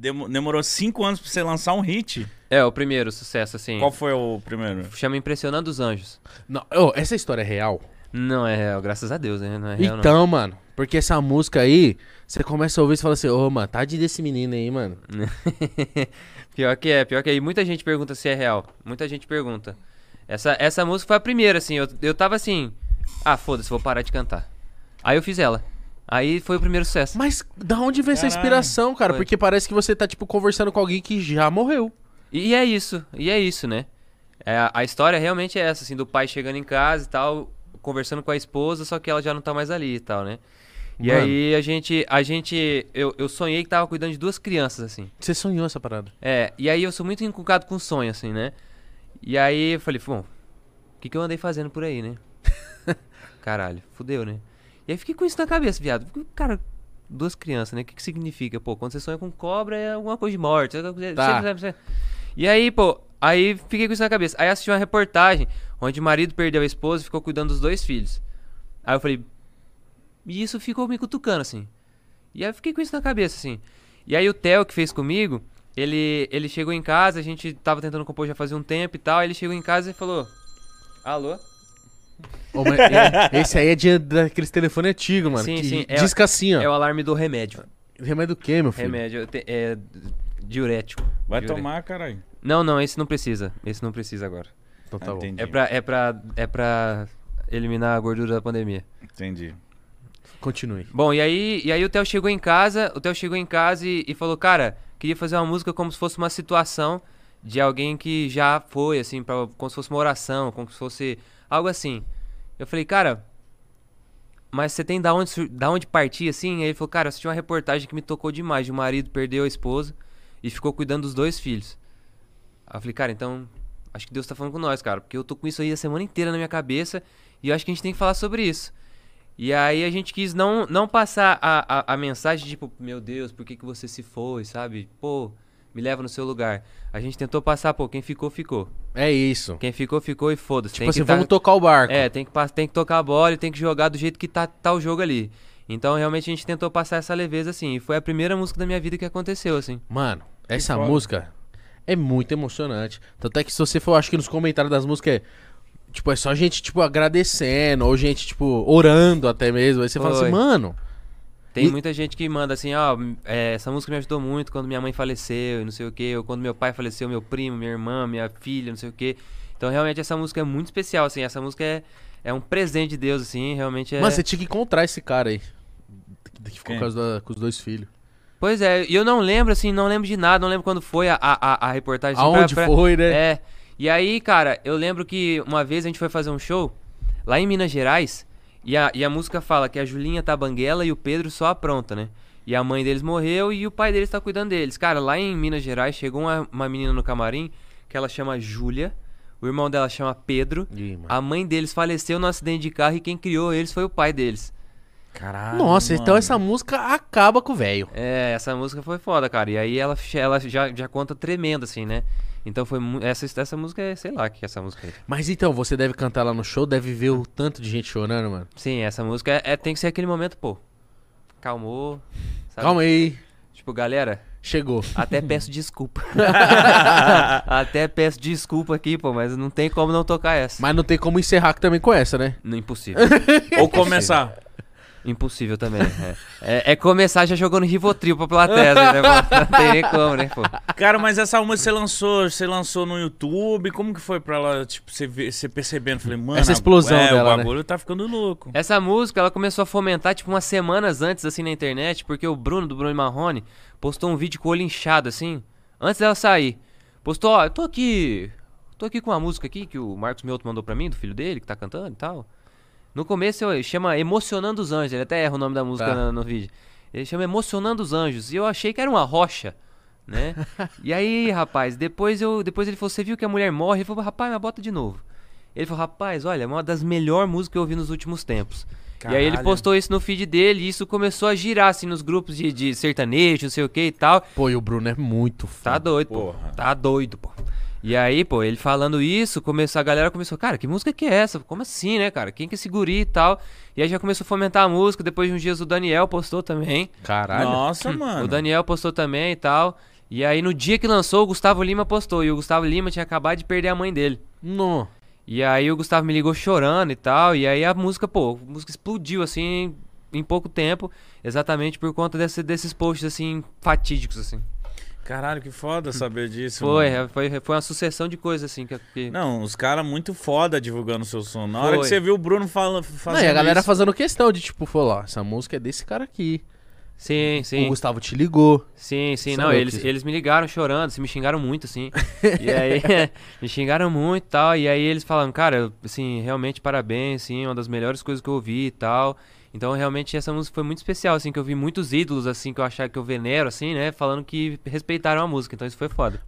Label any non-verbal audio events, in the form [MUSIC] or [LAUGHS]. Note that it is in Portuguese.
demo- demorou cinco anos pra você lançar um hit. É, o primeiro sucesso, assim. Qual foi o primeiro? Chama Impressionando os Anjos. Não, ô, essa história é real? Não é real, graças a Deus, né? Não é real, não. então, mano, porque essa música aí, você começa a ouvir e fala assim, ô, mano, tadinho desse menino aí, mano. [LAUGHS] pior que é, pior que é. E muita gente pergunta se é real. Muita gente pergunta. Essa, essa música foi a primeira, assim. Eu, eu tava assim. Ah, foda-se, vou parar de cantar. Aí eu fiz ela. Aí foi o primeiro sucesso. Mas da onde vem essa Caralho. inspiração, cara? Foi. Porque parece que você tá, tipo, conversando com alguém que já morreu. E é isso, e é isso, né? É, a- a história realmente é essa, assim, do pai chegando em casa e tal, conversando com a esposa, só que ela já não tá mais ali e tal, né? E Mano. aí a gente, a gente, eu, eu sonhei que tava cuidando de duas crianças, assim. Você sonhou essa parada. É, e aí eu sou muito encucado com sonho, assim, né? E aí eu falei, bom, o que, que eu andei fazendo por aí, né? [LAUGHS] Caralho, fudeu, né? E aí fiquei com isso na cabeça, viado. Cara, duas crianças, né? O que, que significa? Pô, quando você sonha com cobra é alguma coisa de morte. é Tá. E aí, pô, aí fiquei com isso na cabeça. Aí assisti uma reportagem onde o marido perdeu a esposa e ficou cuidando dos dois filhos. Aí eu falei, e isso ficou me cutucando, assim. E aí eu fiquei com isso na cabeça, assim. E aí o Theo, que fez comigo, ele, ele chegou em casa, a gente tava tentando compor já fazia um tempo e tal. Aí ele chegou em casa e falou: Alô? Mas, é, esse aí é de, daqueles telefone antigo, mano. Sim, que sim, é- disca assim, ó. É o alarme do remédio. Remédio do quê, meu filho? Remédio te- é diurético. Vai Diure- tomar, caralho. Não, não, esse não precisa. Esse não precisa agora. Então tá Ah, bom. entendi. É pra, é pra, é pra eliminar a gordura da pandemia. Entendi. Continue. Bom, e aí, e aí o Theo chegou em casa, o Theo chegou em casa e, e falou, cara, queria fazer uma música como se fosse uma situação de alguém que já foi, assim, pra, como se fosse uma oração, como se fosse algo assim. Eu falei, cara, mas você tem da onde, da onde partir, assim? Aí ele falou, cara, eu assisti uma reportagem que me tocou demais, de um marido perdeu a esposa e ficou cuidando dos dois filhos. Aí eu falei, cara, então, acho que Deus tá falando com nós, cara, porque eu tô com isso aí a semana inteira na minha cabeça e eu acho que a gente tem que falar sobre isso. E aí a gente quis não, não passar a, a, a mensagem tipo, meu Deus, por que, que você se foi, sabe? Pô, me leva no seu lugar. A gente tentou passar, pô, quem ficou, ficou. É isso. Quem ficou, ficou e foda-se. Tipo Tem assim, que tá- vamos tocar o barco. É, tem que, tem que tocar a bola e tem que jogar do jeito que tá, tá o jogo ali. Então, realmente, a gente tentou passar essa leveza, assim. E foi a primeira música da minha vida que aconteceu, assim. Mano, essa música é muito emocionante. Tanto é que se você for, acho que nos comentários das músicas é. Tipo, é só gente, tipo, agradecendo, ou gente, tipo, orando até mesmo. Aí você fala Foi. assim, mano. Tem E- muita gente que manda assim, ó, é, essa música me ajudou muito quando minha mãe faleceu e não sei o quê, ou quando meu pai faleceu, meu primo, minha irmã, minha filha, não sei o quê. Então, realmente, essa música é muito especial, assim. Essa música é, é um presente de Deus, assim, realmente é... Mano, você tinha que encontrar esse cara aí. Que ficou com, da- com os dois filhos. Pois é, e eu não lembro, assim, não lembro de nada, não lembro quando foi a, a, a- reportagem. assim, pra- Aonde pra- foi, né? É. E aí, cara, eu lembro que uma vez a gente foi fazer um show lá em Minas Gerais e a, e a música fala que a Julinha tá banguela e o Pedro só apronta, né? E a mãe deles morreu e o pai deles tá cuidando deles. Cara, lá em Minas Gerais chegou uma, uma menina no camarim que ela chama Júlia, o irmão dela chama Pedro. Ih. A mãe deles faleceu no acidente de carro e quem criou eles foi o pai deles. Caralho. Nossa, então mano. essa música acaba com o velho. É, essa música foi foda, cara. E aí ela, ela já, já conta tremendo, assim, né? Então foi essa, essa música é, sei lá o que é essa música aí. Mas então, você deve cantar lá no show, deve ver o tanto de gente chorando, mano. Sim, essa música é, é- tem que ser aquele momento, pô. Calmou. sabe? Calma aí. Tipo, galera, Chegou. até [LAUGHS] peço desculpa. [LAUGHS] até peço desculpa aqui, pô, mas não tem como não tocar essa. Mas não tem como encerrar também com essa, né? Não, impossível. Ou começar. Impossível também. É. É, é começar já jogando Rivotril pra plateia, né? Não tem nem como, né, pô? Cara, mas essa música você lançou, você lançou no YouTube, como que foi pra ela, tipo, você, ver, você percebendo? Falei, mano, Essa explosão é, dela, o né? bagulho tá ficando louco. Essa música, ela começou a fomentar, tipo, umas semanas antes, assim, na internet, porque o Bruno, do Bruno e Marrone, postou um vídeo com o olho inchado, assim, antes dela sair. Postou, ó, eu tô aqui, tô aqui com uma música aqui que o Marcos Mioto mandou pra mim, do filho dele, que tá cantando e tal. No começo, eu, chama Emocionando os Anjos, ele até erra o nome da música Tá. no, no vídeo. Ele chama Emocionando os Anjos, e eu achei que era uma rocha, né? [LAUGHS] e aí, rapaz, depois, eu, depois ele falou, você viu que a mulher morre? Ele falou, rapaz, mas bota de novo. Ele falou, rapaz, olha, é uma das melhores músicas que eu ouvi nos últimos tempos. E aí ele Caralho. postou isso no feed dele e isso começou a girar assim nos grupos de, de sertanejo, não sei o que e tal. Pô, e o Bruno é muito Tá foda. doido, pô. Tá doido, pô. E aí, pô, ele falando isso, começou, a galera começou, cara, que música que é essa? Como assim, né, cara? Quem que é esse guri e tal? E aí já começou a fomentar a música, depois de uns dias o Daniel postou também. Caralho. Nossa, [LAUGHS] mano. O Daniel postou também e tal. E aí no dia que lançou, o Gustavo Lima postou. E o Gustavo Lima tinha acabado de perder a mãe dele. Não. E aí o Gustavo me ligou chorando e tal. E aí a música, pô, a música explodiu assim em pouco tempo. Exatamente por conta desse, desses posts assim, fatídicos, assim. Caralho, que foda saber disso. Foi, mano. é, foi, foi uma sucessão de coisas assim que. que- Não, os caras muito foda divulgando seu som. Na hora Foi. que você viu o Bruno fala, fazendo Não, e a galera isso, fazendo questão de, tipo, falou, ó, essa música é desse cara aqui. Sim, sim. O Gustavo te ligou. Sim, sim, não, eles, isso. eles me ligaram chorando, assim, me xingaram muito, assim. [LAUGHS] e aí, [LAUGHS] me xingaram muito e tal. E aí eles falaram, cara, assim, realmente parabéns, assim, uma das melhores coisas que eu ouvi e tal. Então, realmente, essa música foi muito especial, assim, que eu vi muitos ídolos, assim, que eu achava que eu venero, assim, né, falando que respeitaram a música. Então, isso foi foda.